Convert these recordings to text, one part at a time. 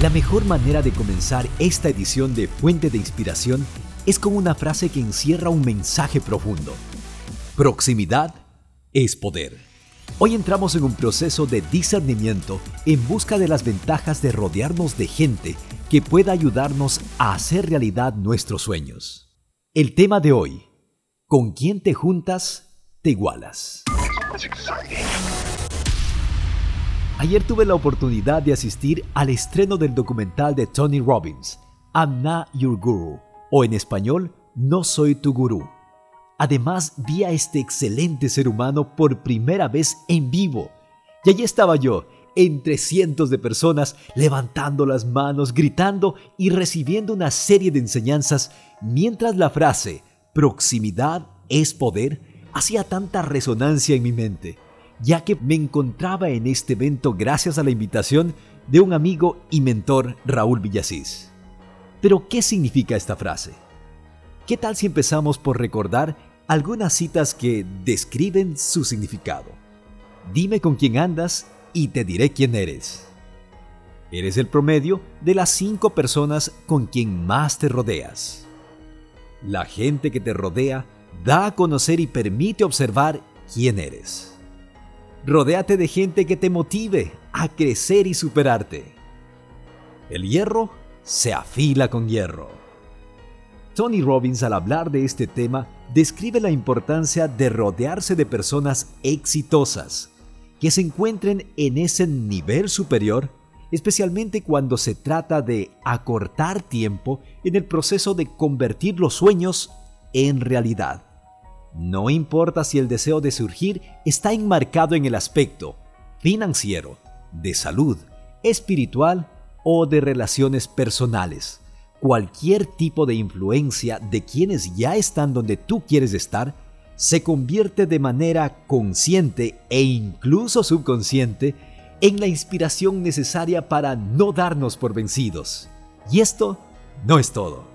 La mejor manera de comenzar esta edición de Fuente de Inspiración es con una frase que encierra un mensaje profundo. Proximidad es poder. Hoy entramos en un proceso de discernimiento en busca de las ventajas de rodearnos de gente que pueda ayudarnos a hacer realidad nuestros sueños. El tema de hoy, ¿con quién te juntas, te igualas? Ayer tuve la oportunidad de asistir al estreno del documental de Tony Robbins, I'm Not Your Guru, o en español, No Soy Tu Gurú. Además, vi a este excelente ser humano por primera vez en vivo. Y allí estaba yo, entre cientos de personas, levantando las manos, gritando y recibiendo una serie de enseñanzas, mientras la frase proximidad es poder hacía tanta resonancia en mi mente ya que me encontraba en este evento gracias a la invitación de un amigo y mentor Raúl Villasís. Pero, ¿qué significa esta frase? ¿Qué tal si empezamos por recordar algunas citas que describen su significado? Dime con quién andas y te diré quién eres. Eres el promedio de las cinco personas con quien más te rodeas. La gente que te rodea da a conocer y permite observar quién eres. Rodéate de gente que te motive a crecer y superarte. El hierro se afila con hierro. Tony Robbins al hablar de este tema describe la importancia de rodearse de personas exitosas, que se encuentren en ese nivel superior, especialmente cuando se trata de acortar tiempo en el proceso de convertir los sueños en realidad. No importa si el deseo de surgir está enmarcado en el aspecto financiero, de salud, espiritual o de relaciones personales. Cualquier tipo de influencia de quienes ya están donde tú quieres estar se convierte de manera consciente e incluso subconsciente en la inspiración necesaria para no darnos por vencidos. Y esto no es todo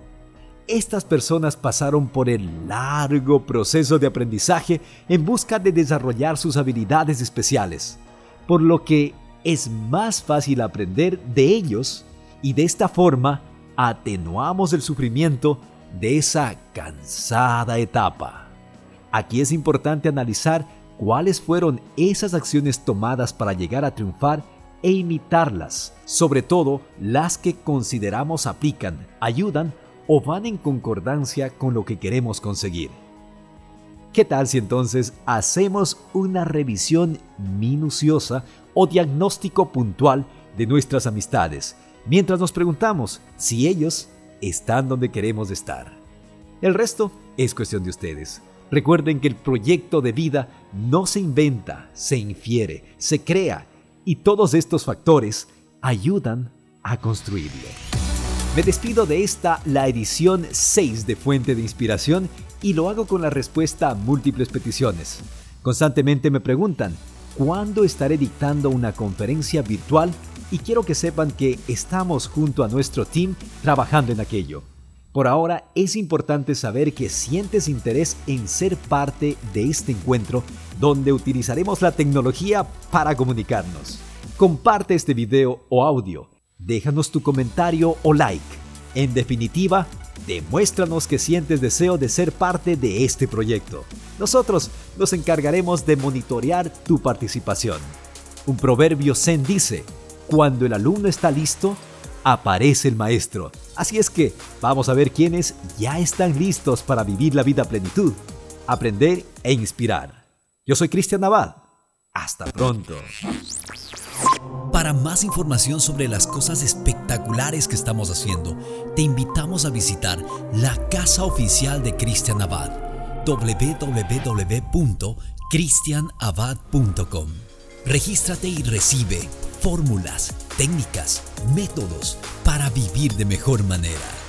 estas personas pasaron por el largo proceso de aprendizaje en busca de desarrollar sus habilidades especiales, por lo que es más fácil aprender de ellos y de esta forma atenuamos el sufrimiento de esa cansada etapa. Aquí es importante analizar cuáles fueron esas acciones tomadas para llegar a triunfar e imitarlas, sobre todo las que consideramos aplican, ayudan o van en concordancia con lo que queremos conseguir. ¿Qué tal si entonces hacemos una revisión minuciosa o diagnóstico puntual de nuestras amistades, mientras nos preguntamos si ellos están donde queremos estar? El resto es cuestión de ustedes. Recuerden que el proyecto de vida no se inventa, se infiere, se crea y todos estos factores ayudan a construirlo. Me despido de esta, la edición 6 de Fuente de Inspiración, y lo hago con la respuesta a múltiples peticiones. Constantemente me preguntan, ¿cuándo estaré dictando una conferencia virtual? Y quiero que sepan que estamos junto a nuestro team trabajando en aquello. Por ahora es importante saber que sientes interés en ser parte de este encuentro donde utilizaremos la tecnología para comunicarnos. Comparte este video o audio déjanos tu comentario o like. En definitiva, demuéstranos que sientes deseo de ser parte de este proyecto. Nosotros nos encargaremos de monitorear tu participación. Un proverbio zen dice, cuando el alumno está listo, aparece el maestro. Así es que vamos a ver quiénes ya están listos para vivir la vida a plenitud, aprender e inspirar. Yo soy Cristian Navad. Hasta pronto. Para más información sobre las cosas espectaculares que estamos haciendo, te invitamos a visitar la casa oficial de Cristian Abad, www.cristianabad.com. Regístrate y recibe fórmulas, técnicas, métodos para vivir de mejor manera.